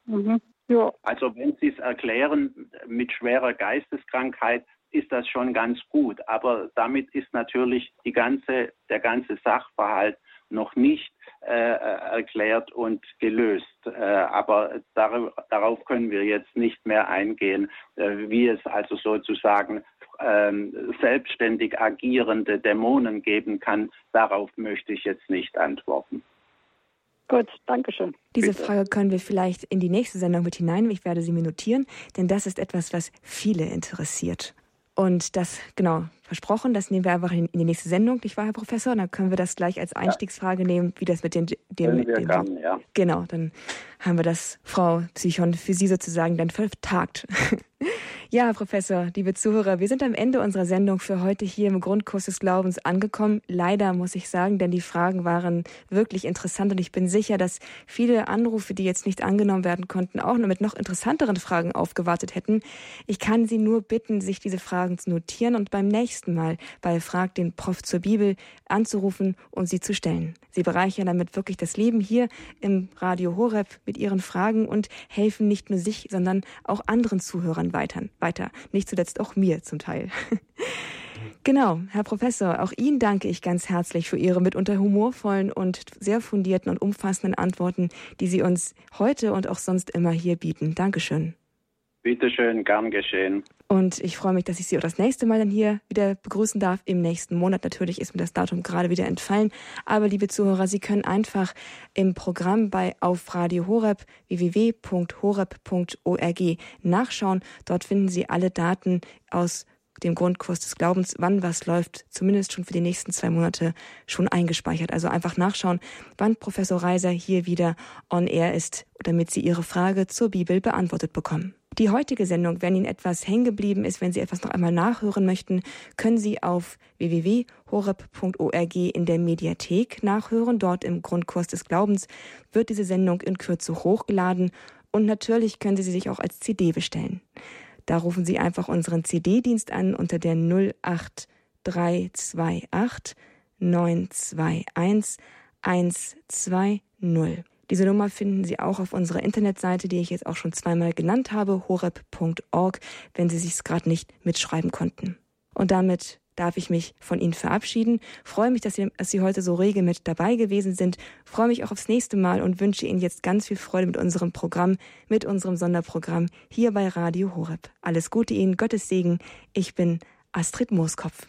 Mhm. Ja. Also wenn Sie es erklären mit schwerer Geisteskrankheit, ist das schon ganz gut. Aber damit ist natürlich ganze, der ganze Sachverhalt noch nicht äh, erklärt und gelöst. Äh, aber dar darauf können wir jetzt nicht mehr eingehen, äh, wie es also sozusagen ähm, selbstständig agierende Dämonen geben kann. Darauf möchte ich jetzt nicht antworten. Gut, danke schön. Diese Bitte. Frage können wir vielleicht in die nächste Sendung mit hinein. Ich werde sie mir notieren, denn das ist etwas, was viele interessiert. Und das, genau, versprochen, das nehmen wir einfach in, die nächste Sendung, nicht wahr, Herr Professor? Dann können wir das gleich als Einstiegsfrage nehmen, wie das mit den... dem, wir dem, kann, ja. Genau, dann haben wir das, Frau Psychon, für Sie sozusagen dann vertagt. *laughs* Ja, Herr Professor, liebe Zuhörer, wir sind am Ende unserer Sendung für heute hier im Grundkurs des Glaubens angekommen. Leider muss ich sagen, denn die Fragen waren wirklich interessant und ich bin sicher, dass viele Anrufe, die jetzt nicht angenommen werden konnten, auch noch mit noch interessanteren Fragen aufgewartet hätten. Ich kann Sie nur bitten, sich diese Fragen zu notieren und beim nächsten Mal bei Frag den Prof zur Bibel anzurufen und sie zu stellen. Sie bereichern damit wirklich das Leben hier im Radio Horeb mit Ihren Fragen und helfen nicht nur sich, sondern auch anderen Zuhörern weiter weiter. Nicht zuletzt auch mir zum Teil. *laughs* Genau, Herr Professor, auch Ihnen danke ich ganz herzlich für Ihre mitunter humorvollen und sehr fundierten und umfassenden Antworten, die Sie uns heute und auch sonst immer hier bieten. Dankeschön. Bitte schön, gern geschehen. Und ich freue mich, dass ich Sie auch das nächste Mal dann hier wieder begrüßen darf. Im nächsten Monat natürlich ist mir das Datum gerade wieder entfallen. Aber liebe Zuhörer, Sie können einfach im Programm bei auf Radio Horeb www.horeb.org nachschauen. Dort finden Sie alle Daten aus dem Grundkurs des Glaubens, wann was läuft, zumindest schon für die nächsten zwei Monate schon eingespeichert. Also einfach nachschauen, wann Professor Reiser hier wieder on air ist, damit Sie Ihre Frage zur Bibel beantwortet bekommen. Die heutige Sendung, wenn Ihnen etwas hängen geblieben ist, wenn Sie etwas noch einmal nachhören möchten, können Sie auf www.horeb.org in der Mediathek nachhören. Dort im Grundkurs des Glaubens wird diese Sendung in Kürze hochgeladen und natürlich können Sie sie sich auch als CD bestellen. Da rufen Sie einfach unseren CD-Dienst an unter der 08328 921 120. Diese Nummer finden Sie auch auf unserer Internetseite, die ich jetzt auch schon zweimal genannt habe, horeb.org, wenn Sie sich es gerade nicht mitschreiben konnten. Und damit darf ich mich von Ihnen verabschieden. Freue mich, dass Sie, dass Sie heute so rege mit dabei gewesen sind. Freue mich auch aufs nächste Mal und wünsche Ihnen jetzt ganz viel Freude mit unserem Programm, mit unserem Sonderprogramm hier bei Radio Horeb. Alles Gute Ihnen, Gottes Segen. Ich bin Astrid Mooskopf.